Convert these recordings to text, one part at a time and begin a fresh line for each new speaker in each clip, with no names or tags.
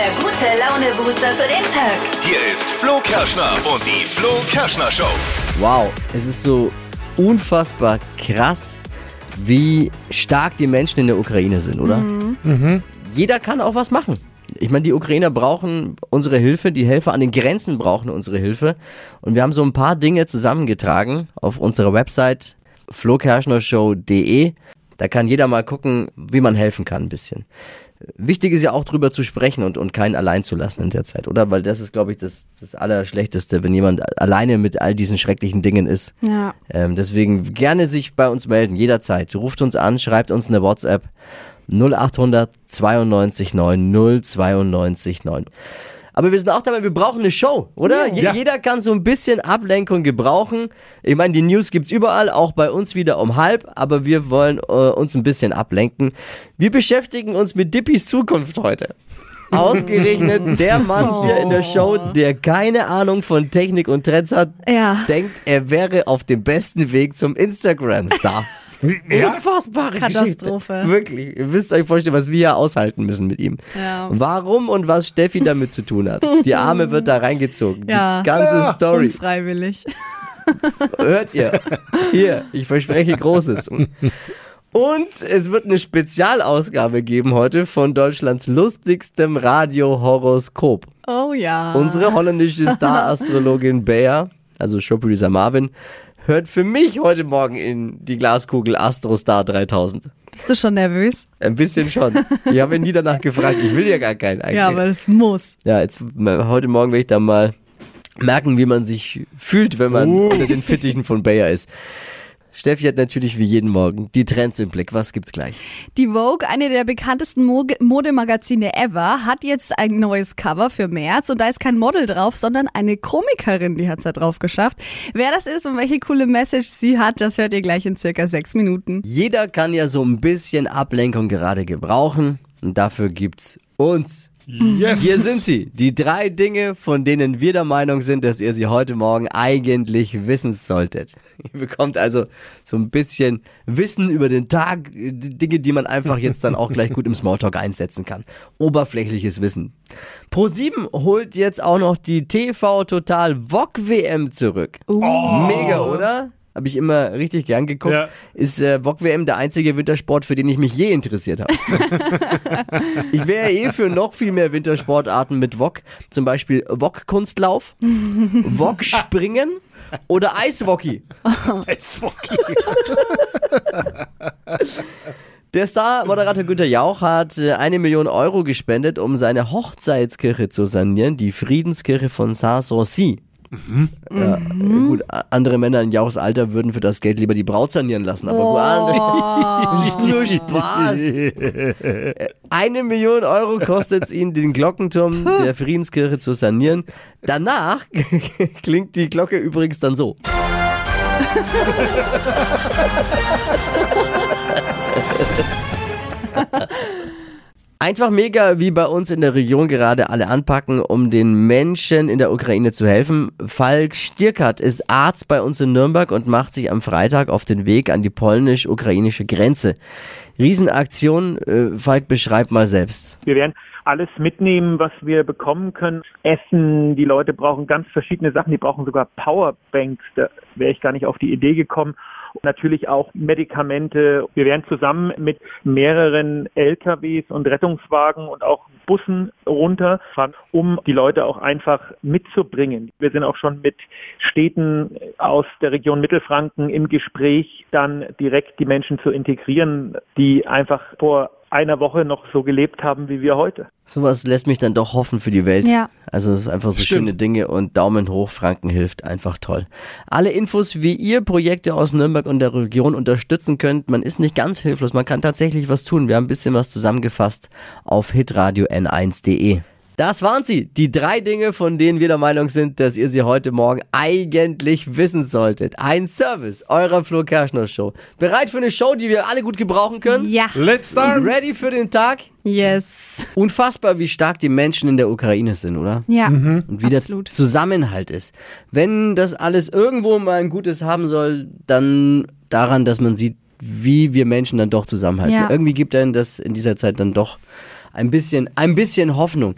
der gute Laune-Booster für den Tag.
Hier ist Flo Kerschner und die Flo Kerschner Show.
Wow, es ist so unfassbar krass, wie stark die Menschen in der Ukraine sind, oder? Jeder kann auch was machen. Ich meine, die Ukrainer brauchen unsere Hilfe, die Helfer an den Grenzen brauchen unsere Hilfe. Und wir haben so ein paar Dinge zusammengetragen auf unserer Website flokerschnershow.de. Da kann jeder mal gucken, wie man helfen kann ein bisschen. Wichtig ist ja auch drüber zu sprechen und, und keinen allein zu lassen in der Zeit, oder? Weil das ist, glaube ich, das, das Allerschlechteste, wenn jemand alleine mit all diesen schrecklichen Dingen ist.
Ja.
Ähm, deswegen gerne sich bei uns melden, jederzeit. Ruft uns an, schreibt uns eine WhatsApp 0800 92 9 092 9. Aber wir sind auch dabei, wir brauchen eine Show, oder?
Ja.
Jeder kann so ein bisschen Ablenkung gebrauchen. Ich meine, die News gibt's überall, auch bei uns wieder um halb, aber wir wollen äh, uns ein bisschen ablenken. Wir beschäftigen uns mit Dippis Zukunft heute. Ausgerechnet der Mann hier in der Show, der keine Ahnung von Technik und Trends hat,
Ja.
denkt, er wäre auf dem besten Weg zum Instagram-Star.
Ja?
Unfassbare
Katastrophe.
Geschichte. Wirklich. Ihr müsst euch vorstellen, was wir hier aushalten müssen mit ihm.
Ja.
Warum und was Steffi damit zu tun hat. Die Arme wird da reingezogen.
Ja.
Die ganze Story.
Unfreiwillig.
Hört ihr? Hier, ich verspreche Großes. Und es wird eine Spezialausgabe geben heute von Deutschlands lustigstem Radio-Horoskop.
Oh ja.
Unsere holländische Star-Astrologin Bea, also Showproducer Marvin, hört für mich heute Morgen in die Glaskugel Astrostar 3000.
Bist du schon nervös?
Ein bisschen schon. Ich habe ihn nie danach gefragt. Ich will ja gar keinen eigentlich.
Ja, aber es muss.
Ja, jetzt heute Morgen werde ich dann mal merken, wie man sich fühlt, wenn man
Uh.
unter den Fittichen von Bayer ist. Steffi hat natürlich wie jeden Morgen die Trends im Blick. Was gibt's gleich?
Die Vogue, eine der bekanntesten Mo Modemagazine ever, hat jetzt ein neues Cover für März und da ist kein Model drauf, sondern eine Komikerin, die hat's da drauf geschafft. Wer das ist und welche coole Message sie hat, das hört ihr gleich in circa sechs Minuten.
Jeder kann ja so ein bisschen Ablenkung gerade gebrauchen und dafür gibt's uns.
Yes.
Hier sind sie, die drei Dinge, von denen wir der Meinung sind, dass ihr sie heute Morgen eigentlich wissen solltet. Ihr bekommt also so ein bisschen Wissen über den Tag, Dinge, die man einfach jetzt dann auch gleich gut im Smalltalk einsetzen kann. Oberflächliches Wissen. Pro7 holt jetzt auch noch die TV Total VOG WM zurück. Mega, oder? Habe ich immer richtig gern geguckt.
Ja.
Ist äh, VOG WM der einzige Wintersport, für den ich mich je interessiert habe. Ich wäre eh für noch viel mehr Wintersportarten mit Wok. Zum Beispiel Wok-Kunstlauf, Wok-Springen oder Eishockey.
Eishockey.
Der Star-Moderator Günter Jauch hat äh, eine Million Euro gespendet, um seine Hochzeitskirche zu sanieren, die Friedenskirche von Saint-Sancy. Ja, gut, a- andere Männer in Jauchs Alter würden für das Geld lieber die Braut sanieren lassen, aber gut, andere, ist nur Spaß. Eine Million Euro kostet es ihn, den Glockenturm der Friedenskirche zu sanieren. Danach klingt die Glocke übrigens dann so. Einfach mega, wie bei uns in der Region gerade alle anpacken, um den Menschen in der Ukraine zu helfen. Falk Stierkart ist Arzt bei uns in Nürnberg und macht sich am Freitag auf den Weg an die polnisch-ukrainische Grenze. Riesenaktion. Äh, Falk, beschreib mal selbst.
Wir werden alles mitnehmen, was wir bekommen können. Essen, die Leute brauchen ganz verschiedene Sachen, die brauchen sogar Powerbanks, da wäre ich gar nicht auf die Idee gekommen. Natürlich auch Medikamente. Wir werden zusammen mit mehreren LKWs und Rettungswagen und auch Bussen runterfahren, um die Leute auch einfach mitzubringen. Wir sind auch schon mit Städten aus der Region Mittelfranken im Gespräch, dann direkt die Menschen zu integrieren, die einfach vor einer Woche noch so gelebt haben wie wir heute.
Sowas lässt mich dann doch hoffen für die Welt.
Ja.
Also es ist einfach so
Stimmt.
schöne Dinge und Daumen hoch, Franken hilft, einfach toll. Alle Infos, wie ihr Projekte aus Nürnberg und der Region unterstützen könnt, man ist nicht ganz hilflos, man kann tatsächlich was tun. Wir haben ein bisschen was zusammengefasst auf hitradio n1.de. Das waren sie, die drei Dinge, von denen wir der Meinung sind, dass ihr sie heute Morgen eigentlich wissen solltet. Ein Service eurer Flo Kerschner Show. Bereit für eine Show, die wir alle gut gebrauchen können?
Ja.
Let's start.
Ready für den Tag?
Yes.
Unfassbar, wie stark die Menschen in der Ukraine sind, oder?
Ja.
Und wie
Absolut.
der Zusammenhalt ist. Wenn das alles irgendwo mal ein Gutes haben soll, dann daran, dass man sieht, wie wir Menschen dann doch zusammenhalten.
Ja.
Irgendwie gibt einen das in dieser Zeit dann doch ein bisschen, ein bisschen Hoffnung.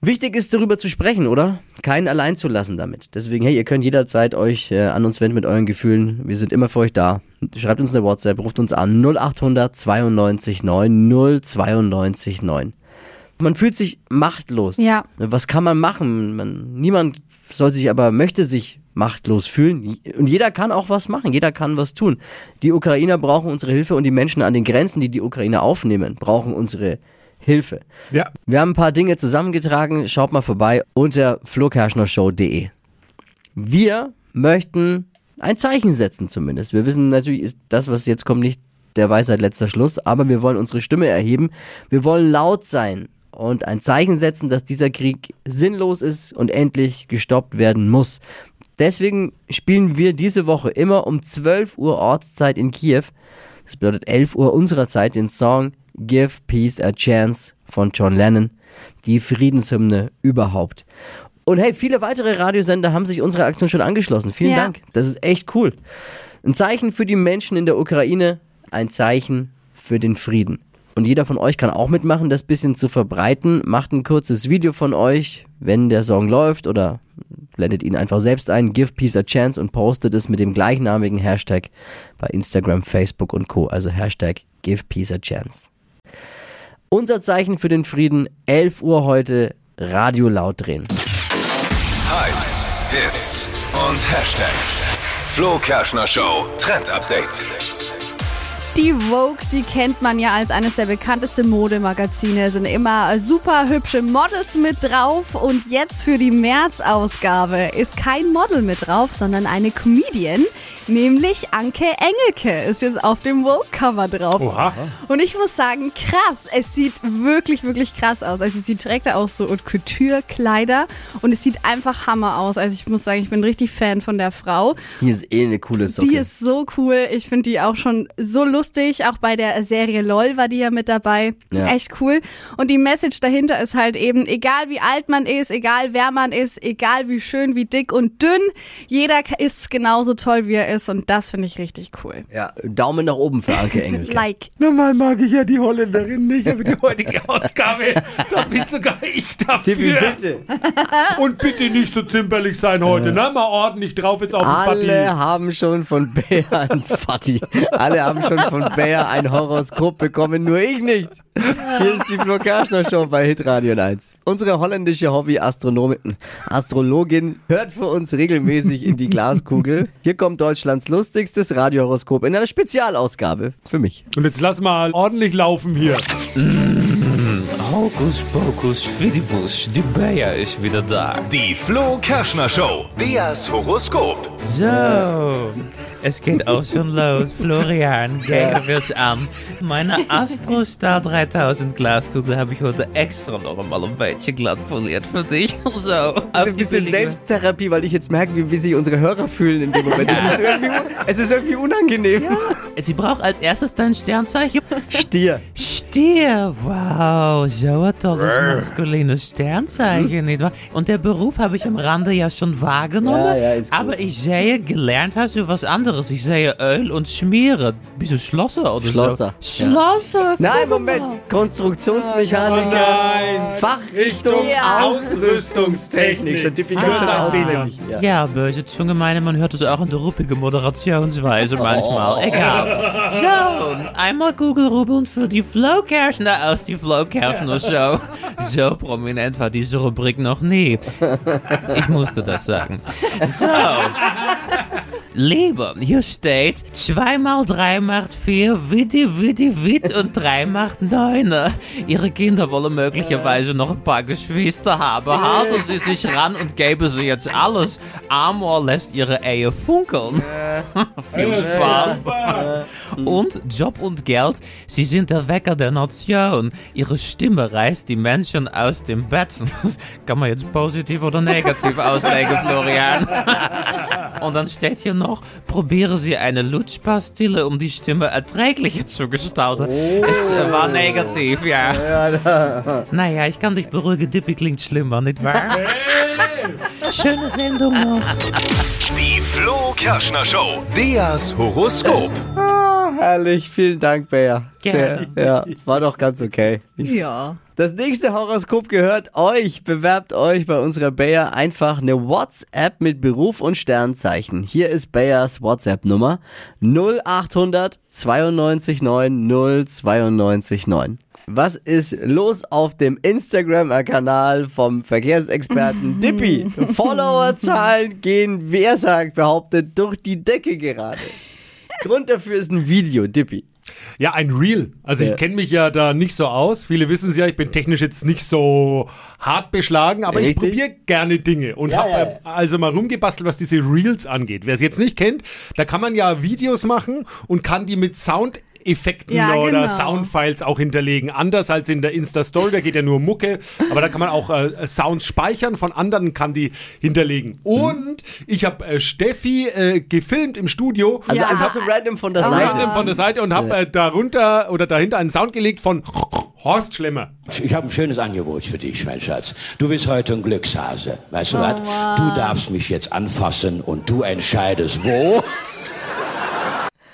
Wichtig ist darüber zu sprechen, oder? Keinen allein zu lassen damit. Deswegen, hey, ihr könnt jederzeit euch äh, an uns wenden mit euren Gefühlen. Wir sind immer für euch da. Schreibt uns eine WhatsApp, ruft uns an 0800 92 9 092 9. Man fühlt sich machtlos.
Ja.
Was kann man machen? Man, niemand soll sich aber, möchte sich machtlos fühlen. Und jeder kann auch was machen. Jeder kann was tun. Die Ukrainer brauchen unsere Hilfe und die Menschen an den Grenzen, die die Ukrainer aufnehmen, brauchen unsere Hilfe.
Ja.
Wir haben ein paar Dinge zusammengetragen. Schaut mal vorbei unter flokerschnershow.de. Wir möchten ein Zeichen setzen zumindest. Wir wissen natürlich, ist das, was jetzt kommt, nicht der Weisheit letzter Schluss, aber wir wollen unsere Stimme erheben. Wir wollen laut sein und ein Zeichen setzen, dass dieser Krieg sinnlos ist und endlich gestoppt werden muss. Deswegen spielen wir diese Woche immer um 12 Uhr Ortszeit in Kiew. Das bedeutet 11 Uhr unserer Zeit den Song Give Peace a Chance von John Lennon. Die Friedenshymne überhaupt. Und hey, viele weitere Radiosender haben sich unserer Aktion schon angeschlossen. Vielen
Ja.
Dank. Das ist echt cool. Ein Zeichen für die Menschen in der Ukraine, ein Zeichen für den Frieden. Und jeder von euch kann auch mitmachen, das bisschen zu verbreiten. Macht ein kurzes Video von euch, wenn der Song läuft oder blendet ihn einfach selbst ein, give peace a chance und postet es mit dem gleichnamigen Hashtag bei Instagram, Facebook und Co. Also Hashtag give peace a chance. Unser Zeichen für den Frieden, 11 Uhr heute, Radio laut drehen.
Hypes, Hits und Hashtags. Flo Kerschner Show Trend Update.
Die Vogue, die kennt man ja als eines der bekanntesten Modemagazine, sind immer super hübsche Models mit drauf. Und jetzt für die März-Ausgabe ist kein Model mit drauf, sondern eine Comedian, nämlich Anke Engelke ist jetzt auf dem Vogue-Cover drauf.
Oha.
Und ich muss sagen, krass, es sieht wirklich, wirklich krass aus. Also sie trägt da auch so Haute Couture-Kleider und es sieht einfach Hammer aus. Also ich muss sagen, ich bin richtig Fan von der Frau.
Hier ist eh eine coole Socke.
Die ist so cool. Ich finde die auch schon so lustig. Auch bei der Serie LOL war die ja mit dabei.
Ja.
Echt cool. Und die Message dahinter ist halt eben, egal wie alt man ist, egal wer man ist, egal wie schön, wie dick und dünn, jeder ist genauso toll, wie er ist. Und das finde ich richtig cool.
ja, Daumen nach oben für Anke Engelke.
Like.
Normal mag ich ja die Holländerin nicht, aber die heutige Ausgabe, da bin sogar ich
Tippi,
dafür.
bitte.
Und bitte nicht so zimperlich sein heute, ne? Mal ordentlich drauf jetzt auf den
Alle
Fatih.
haben schon von Bär ein Fatti. Alle haben schon von Bär ein Horoskop bekommen, nur ich nicht. Hier ist die Flo Kerschner Show bei Hitradio 1. Unsere holländische Hobby-Astronomin, Astrologin hört für uns regelmäßig in die Glaskugel. Hier kommt Deutschlands lustigstes Radiohoroskop in einer Spezialausgabe für mich.
Und jetzt lass mal ordentlich laufen hier.
Hokus pokus fidibus, die Bea ist wieder da.
Die Flo Kerschner Show. Beas Horoskop.
So, es geht auch schon los. Florian, gehen wir es an. Meine Astrostar 3000 Glaskugel habe ich heute extra noch einmal ein bisschen glatt poliert für dich. So, auf
Also ein bisschen
billige-
Selbsttherapie, weil ich jetzt merke, wie, wie sich unsere Hörer fühlen in dem Moment. Es ist irgendwie, es ist irgendwie unangenehm.
Sie braucht als erstes dein Sternzeichen.
Stier.
Stier, wow, so ein tolles maskulines Sternzeichen, nicht wahr? Und der Beruf habe ich am Rande ja schon wahrgenommen.
Ja, ja, ist
aber ich sehe, gelernt hast du was anderes. Ich sehe Öl und Schmieren. Bist du Schlosser oder
Schlosser,
so? Schlosser.
Nein. Moment. Konstruktionsmechaniker.
nein.
Fachrichtung
Ja.
Ausrüstungstechnik. Schon kann
Ah.
schon auswendig. Ja.
Ja, böse Zunge meine, man hört es auch in der ruppigen Moderationsweise manchmal. Egal. So, einmal Google rubbeln für die Flo Kerschner aus die Flo Kerschner Show. So prominent war diese Rubrik noch nie. Ich musste das sagen. So. Liebe, hier steht 2 mal 3 macht 4, witti, witti, witt und 3 macht 9. Ihre Kinder wollen möglicherweise noch ein paar Geschwister haben. Halten Sie sich ran und geben Sie jetzt alles. Amor lässt Ihre Ehe funkeln. Viel Spaß. Und Job und Geld, Sie sind der Wecker der Nation. Ihre Stimme reißt die Menschen aus dem Bett. Das kann man jetzt positiv oder negativ auslegen, Florian. Und dann steht hier noch, probieren Sie eine Lutschpastille, um die Stimme erträglicher zu gestalten. Es äh, war negativ, ja. Naja, ich kann dich beruhigen, Dippy klingt schlimmer, nicht wahr? Schöne Sendung noch.
Die Flo Kerschner Show. Beas Horoskop.
Herrlich, vielen Dank, Bea.
Gerne.
Sehr, ja, war doch ganz okay. Ich
Ja.
Das nächste Horoskop gehört euch. Bewerbt euch bei unserer Bayer einfach eine WhatsApp mit Beruf und Sternzeichen. Hier ist Bayers WhatsApp-Nummer 0800 92 9 092 9. Was ist los auf dem Instagram-Kanal vom Verkehrsexperten Dippy? Followerzahlen gehen, wer sagt, behauptet, durch die Decke gerade. Grund dafür ist ein Video, Dippy.
Ja, ein Reel. Also
Ja.
ich kenne mich ja da nicht so aus. Viele wissen es ja, ich bin technisch jetzt nicht so hart beschlagen, aber ich
Richtig.
probiere gerne Dinge und
Ja,
habe
ja,
also mal rumgebastelt, was diese Reels angeht. Wer es jetzt nicht kennt, da kann man ja Videos machen und kann die mit Soundeffekten
Ja,
oder
genau.
Soundfiles auch hinterlegen. Anders als in der Insta-Story, da geht ja nur Mucke, aber da kann man auch äh, Sounds speichern von anderen, kann die hinterlegen. Und ich habe äh, Steffi äh, gefilmt im Studio.
Also
Ja.
einfach so random von der
Ja.
Seite.
von der Seite und habe äh, darunter oder dahinter einen Sound gelegt von Horst Schlemmer.
Ich habe ein schönes Angebot für dich, mein Schatz. Du bist heute ein Glückshase. Weißt du was? Du darfst mich jetzt anfassen und du entscheidest wo.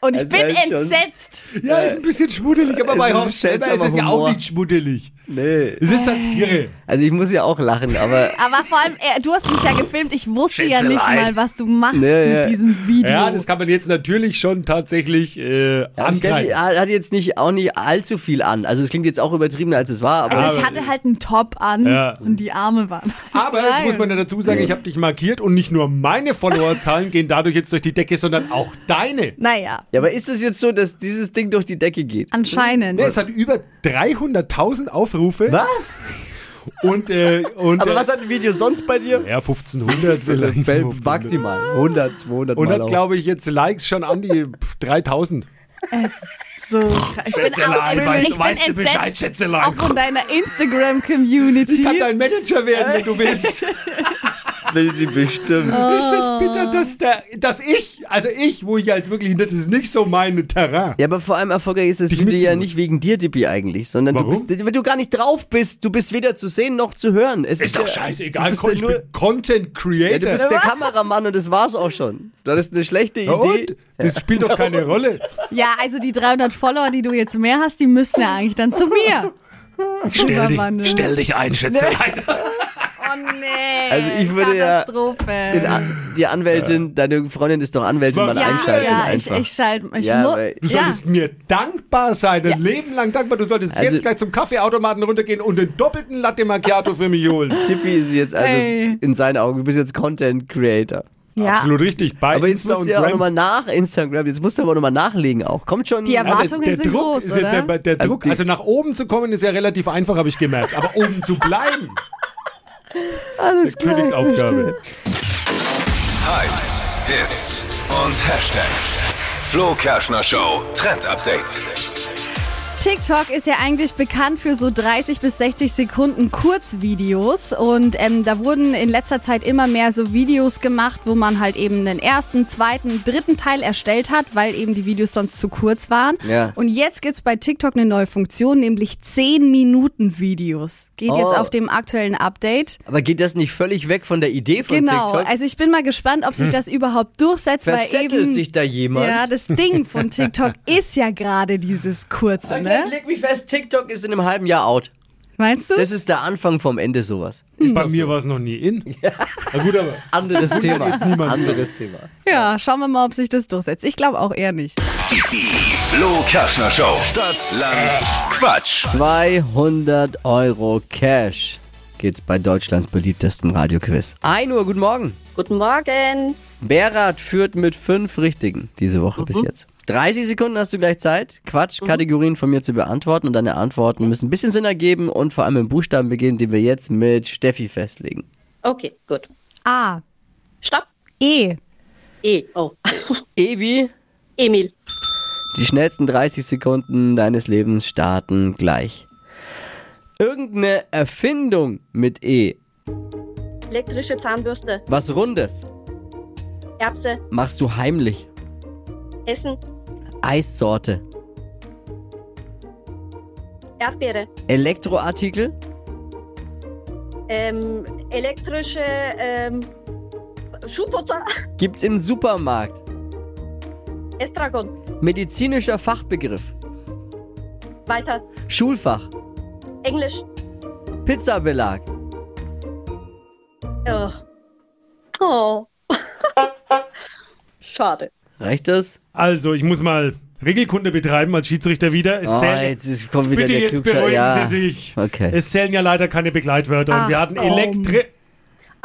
Und ich bin
schon-
entsetzt.
Ja, ist ein bisschen schmuddelig, aber bei Horst Schlemmer ist es ja auch nicht schmuddelig.
Nee.
Es ist Satire.
Also ich muss ja auch lachen, aber
Aber vor allem, äh, du hast mich ja gefilmt. Ich wusste ja nicht mal, was du machst
Nee, ja.
mit diesem Video.
Ja, das kann man jetzt natürlich schon tatsächlich äh,
Ja,
angreifen.
hat hat jetzt nicht auch nicht allzu viel an. Also es klingt jetzt auch übertriebener als es war, aber
also ich hatte halt einen Top an
Ja.
und die Arme waren.
Aber jetzt muss man ja dazu sagen, ich habe dich markiert und nicht nur meine Followerzahlen gehen dadurch jetzt durch die Decke, sondern auch deine.
Naja,
ja, aber ist es jetzt so, dass dieses Ding durch die Decke geht?
anscheinend.
Es hat über 300.000 Aufrufe.
Was?
Und, äh, und
Aber
äh,
was hat ein Video sonst bei dir?
Ja, 1500 vielleicht.
Maximal 100, 200
Und
Mal
hat, glaube ich, jetzt Likes schon an die pff, 3000.
So, krass. ich bin auch ich bin entsetzt.
Schätzelein.
auch von deiner Instagram-Community.
Ich kann dein Manager werden, wenn du willst.
Will sie bestimmt.
Ist das bitter, dass, der, dass ich, also ich, wo ich als wirklich, das ist nicht so mein Terrain.
Ja, aber vor allem erfolgreich ist das
Dich
Video ja nicht wegen dir, Dippi, eigentlich, sondern
Warum?
du bist, wenn du gar nicht drauf bist, du bist weder zu sehen noch zu hören. Es
Ist doch
ja-
scheißegal,
Du bist ja
ich
nur,
bin Content
ja,
Creator.
du bist der Kameramann und das war's auch schon. Du hattest eine schlechte Idee.
Ja, und? Das spielt doch keine Rolle.
Ja, also die 300 Follower, die du jetzt mehr hast, die müssen ja eigentlich dann zu mir.
Stell
dich- stell
dich ein, Schätzelein.
Oh nee.
Also ich würde ja
Katastrophe.
Den die Anwältin, deine Freundin ist doch Anwältin, mal
Ja,
einschalten
ja, ich,
einfach.
ich schalte. Ich
Ja, weil-
Du
ja.
solltest mir dankbar sein, ein Leben lang dankbar. Du solltest
Also-
jetzt gleich zum Kaffeeautomaten runtergehen und den doppelten Latte Macchiato für mich holen.
Dippi ist jetzt also
Ey.
in seinen Augen, du bist jetzt Content Creator.
ja.
Absolut richtig. Bei
Aber jetzt
Insta
musst du ja auch nochmal nach Instagram, jetzt musst du aber nochmal nachlegen auch. Kommt schon.
Die
Ja,
Erwartungen
der, der
sind
Druck
groß,
ist jetzt
oder?
der, der
Also
Druck,
die-
also nach oben zu kommen, ist ja relativ einfach, habe ich gemerkt. Aber oben zu bleiben,
Alles
der Königsaufgabe.
Hypes, Hits und Hashtags. Flo Kerschner Show Trend Update.
TikTok ist ja eigentlich bekannt für so 30 bis 60 Sekunden Kurzvideos und ähm, da wurden in letzter Zeit immer mehr so Videos gemacht, wo man halt eben den ersten, zweiten, dritten Teil erstellt hat, weil eben die Videos sonst zu kurz waren.
Ja.
Und jetzt gibt's bei TikTok eine neue Funktion, nämlich 10 Minuten Videos. Geht
Oh.
jetzt auf dem aktuellen Update.
Aber geht das nicht völlig weg von der Idee von
Genau,
TikTok?
also ich bin mal gespannt, ob sich das überhaupt durchsetzt, weil
Verzettelt
eben
sich da jemand?
ja, das Ding von TikTok ist ja gerade dieses kurze,
Okay,
ne?
Leg mich fest, TikTok ist in einem halben Jahr out.
Meinst du?
Das ist der Anfang vom Ende sowas. Ist
Bei
doch
mir
so.
war es noch nie in. Na gut, aber
Anderes Thema. Anderes Thema.
Ja, schauen wir mal, ob sich das durchsetzt. Ich glaube auch eher nicht.
Die Flo Kerschner Show. Stadt, Land, Quatsch.
200 Euro Cash geht's bei Deutschlands beliebtestem Radioquiz. 1 Uhr, guten Morgen.
Guten Morgen.
Berat führt mit fünf Richtigen diese Woche bis jetzt. 30 Sekunden hast du gleich Zeit, Quatschkategorien von mir zu beantworten und deine Antworten müssen ein bisschen Sinn ergeben und vor allem mit Buchstaben beginnen, den wir jetzt mit Steffi festlegen.
Okay, gut.
A.
Stopp.
E.
E. Oh.
Evi,
Emil.
die schnellsten 30 Sekunden deines Lebens starten gleich. Irgendeine Erfindung mit E.
Elektrische Zahnbürste.
Was Rundes.
Erbse.
Machst du heimlich.
Essen.
Eissorte.
Erdbeere.
Elektroartikel.
Ähm, elektrische ähm, Schuhputzer.
Gibt's im Supermarkt.
Estragon.
Medizinischer Fachbegriff.
Weiter.
Schulfach.
Englisch.
Pizzabelag.
Oh. oh. Schade.
Reicht das?
Also, ich muss mal Regelkunde betreiben als Schiedsrichter wieder. Es
Oh,
zählen,
jetzt ist- kommt wieder
bitte
der
jetzt beruhigen
Ja.
Sie sich.
Okay.
Es zählen ja leider keine Begleitwörter. und
Ach,
wir hatten
komm.
Elektri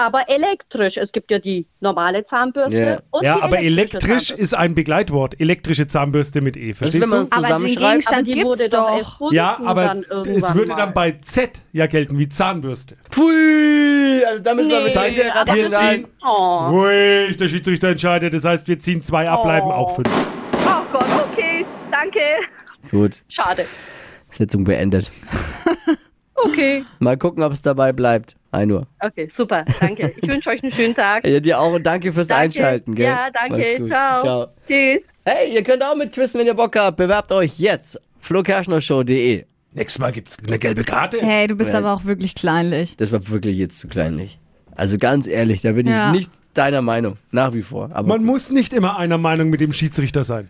Aber elektrisch. Es gibt ja die normale Zahnbürste.
Ja.
Und
Ja,
die
aber elektrisch
Zahnbürste.
ist ein Begleitwort. Elektrische Zahnbürste mit E. Verstehst
wenn man
du?
es
Aber den
zusammenschreibt?
aber
Gegenstand
die
gibt's
wurde doch
doch.
Ja, aber
dann
es würde
mal.
dann bei Z ja gelten wie Zahnbürste.
Pfui! Also da müssen wir
Nee,
mit
Das heißt, wir ziehen,
Oh.
ruhig, der Schiedsrichter entscheidet. Das heißt, wir ziehen zwei ab, bleiben
Oh.
auch fünf.
oh Gott, okay. Danke.
Gut,
Schade.
Sitzung beendet.
Okay.
Mal gucken, ob es dabei bleibt. Ein Uhr.
Okay, super. Danke. Ich wünsche euch einen schönen Tag.
Ja, dir auch und danke fürs
Danke.
Einschalten, gell?
Ja, danke.
gut.
Ciao.
Ciao.
Tschüss.
Hey, ihr könnt auch mitquissen, wenn ihr Bock habt. Bewerbt euch jetzt. flokerschnershow.de.
Nächstes Mal gibt es eine gelbe Karte.
Hey, du bist
Ja.
aber auch wirklich kleinlich.
Das war wirklich jetzt zu kleinlich. Also ganz ehrlich, da bin
Ja.
ich nicht deiner Meinung. Nach wie vor. Aber
Man muss nicht immer einer Meinung mit dem Schiedsrichter sein.